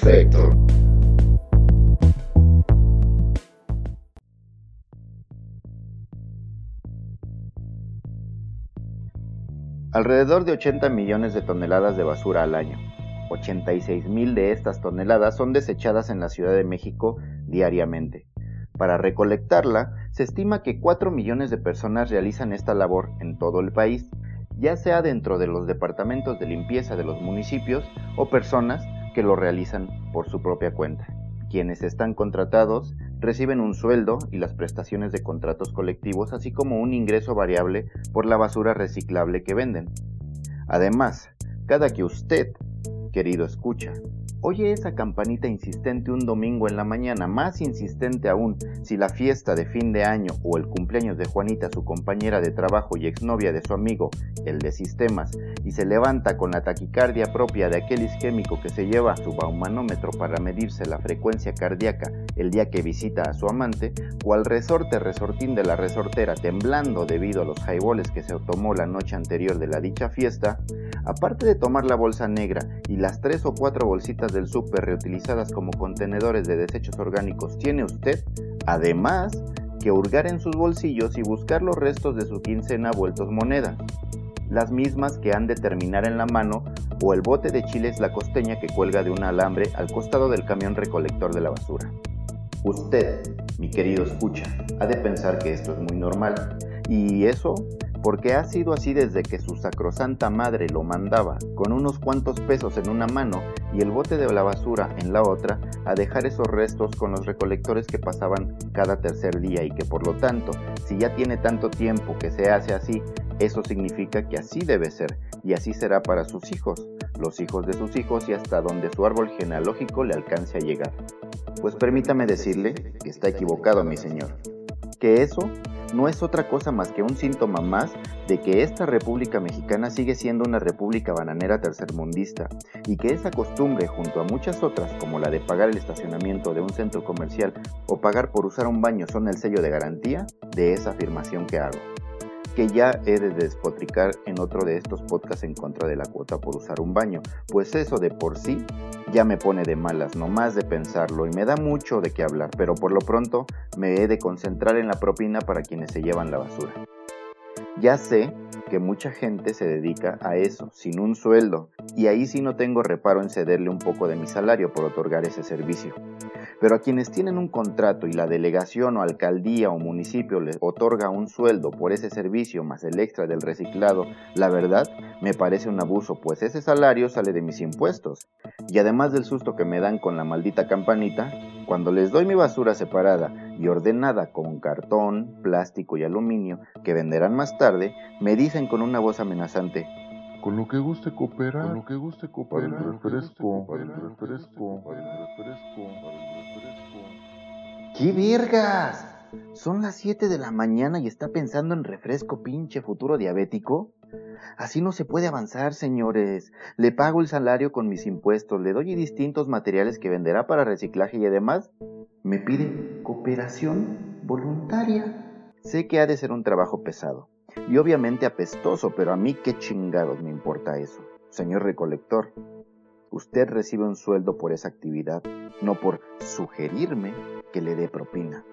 Perfecto. Alrededor de 80 millones de toneladas de basura al año. 86 mil de estas toneladas son desechadas en la Ciudad de México diariamente. Para recolectarla, se estima que 4 millones de personas realizan esta labor en todo el país, ya sea dentro de los departamentos de limpieza de los municipios o personas que lo realizan por su propia cuenta. Quienes están contratados reciben un sueldo y las prestaciones de contratos colectivos, así como un ingreso variable por la basura reciclable que venden. Además, cada que usted, querido escucha, Oye esa campanita insistente un domingo en la mañana, más insistente aún si la fiesta de fin de año o el cumpleaños de Juanita, su compañera de trabajo y exnovia de su amigo, el de sistemas, y se levanta con la taquicardia propia de aquel isquémico que se lleva su baumanómetro para medirse la frecuencia cardíaca el día que visita a su amante, cual resorte resortín de la resortera temblando debido a los jaiboles que se tomó la noche anterior de la dicha fiesta, aparte de tomar la bolsa negra y las tres o cuatro bolsitas del súper reutilizadas como contenedores de desechos orgánicos tiene usted, además, que hurgar en sus bolsillos y buscar los restos de su quincena vueltos moneda, las mismas que han de terminar en la mano o el bote de chiles la costeña que cuelga de un alambre al costado del camión recolector de la basura. Usted, mi querido escucha, ha de pensar que esto es muy normal, y eso porque ha sido así desde que su sacrosanta madre lo mandaba, con unos cuantos pesos en una mano y el bote de la basura en la otra, a dejar esos restos con los recolectores que pasaban cada tercer día y que por lo tanto, si ya tiene tanto tiempo que se hace así, eso significa que así debe ser y así será para sus hijos, los hijos de sus hijos y hasta donde su árbol genealógico le alcance a llegar. Pues permítame decirle que está equivocado, mi señor, que eso no es otra cosa más que un síntoma más de que esta República Mexicana sigue siendo una república bananera tercermundista y que esa costumbre junto a muchas otras como la de pagar el estacionamiento de un centro comercial o pagar por usar un baño son el sello de garantía de esa afirmación que hago que ya he de despotricar en otro de estos podcasts en contra de la cuota por usar un baño, pues eso de por sí ya me pone de malas, nomás de pensarlo, y me da mucho de qué hablar, pero por lo pronto me he de concentrar en la propina para quienes se llevan la basura. Ya sé que mucha gente se dedica a eso, sin un sueldo, y ahí sí no tengo reparo en cederle un poco de mi salario por otorgar ese servicio. Pero a quienes tienen un contrato y la delegación o alcaldía o municipio les otorga un sueldo por ese servicio más el extra del reciclado, la verdad me parece un abuso, pues ese salario sale de mis impuestos. Y además del susto que me dan con la maldita campanita, cuando les doy mi basura separada y ordenada con cartón, plástico y aluminio que venderán más tarde, me dicen con una voz amenazante, con lo que guste cooperar, con lo que guste cooperar, para el refresco, para el refresco, para el refresco, para el refresco. ¡Qué vergas! Son las 7 de la mañana y está pensando en refresco pinche futuro diabético. Así no se puede avanzar, señores. Le pago el salario con mis impuestos, le doy distintos materiales que venderá para reciclaje y además me pide cooperación voluntaria. Sé que ha de ser un trabajo pesado y obviamente apestoso, pero a mí qué chingados me importa eso. Señor recolector, usted recibe un sueldo por esa actividad, no por sugerirme que le dé propina.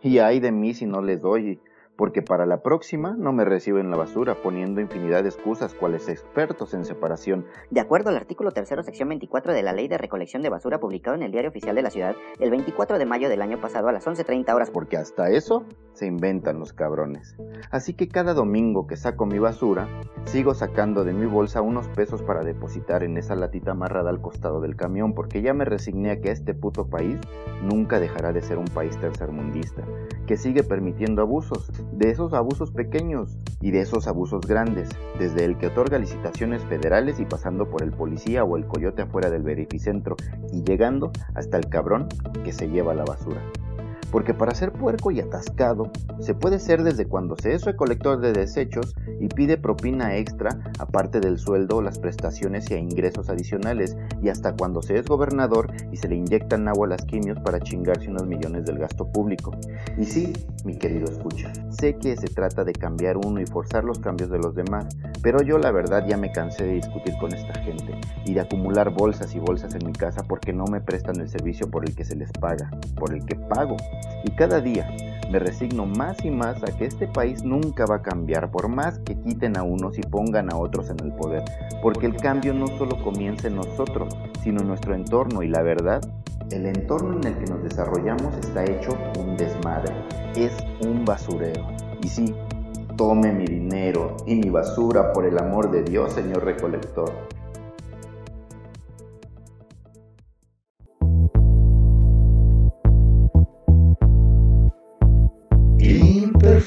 Y ay de mí si no les doy porque para la próxima no me reciben la basura poniendo infinidad de excusas cuales expertos en separación. De acuerdo al artículo 3 sección 24 de la Ley de Recolección de Basura publicado en el Diario Oficial de la Ciudad el 24 de mayo del año pasado a las 11.30 horas. Porque hasta eso se inventan los cabrones. Así que cada domingo que saco mi basura, sigo sacando de mi bolsa unos pesos para depositar en esa latita amarrada al costado del camión porque ya me resigné a que este puto país nunca dejará de ser un país tercermundista, que sigue permitiendo abusos de esos abusos pequeños y de esos abusos grandes, desde el que otorga licitaciones federales y pasando por el policía o el coyote afuera del verificentro y llegando hasta el cabrón que se lleva la basura. Porque para ser puerco y atascado se puede ser desde cuando se es recolector de desechos y pide propina extra aparte del sueldo las prestaciones y ingresos adicionales y hasta cuando se es gobernador y se le inyectan agua a las quimios para chingarse unos millones del gasto público. Y sí, mi querido escucha, sé que se trata de cambiar uno y forzar los cambios de los demás, pero yo la verdad ya me cansé de discutir con esta gente y de acumular bolsas y bolsas en mi casa porque no me prestan el servicio por el que se les paga, por el que pago. Y cada día me resigno más y más a que este país nunca va a cambiar por más que quiten a unos y pongan a otros en el poder, porque el cambio no solo comienza en nosotros, sino en nuestro entorno y la verdad, el entorno en el que nos desarrollamos está hecho un desmadre, es un basurero. Y sí, tome mi dinero y mi basura por el amor de Dios, señor recolector.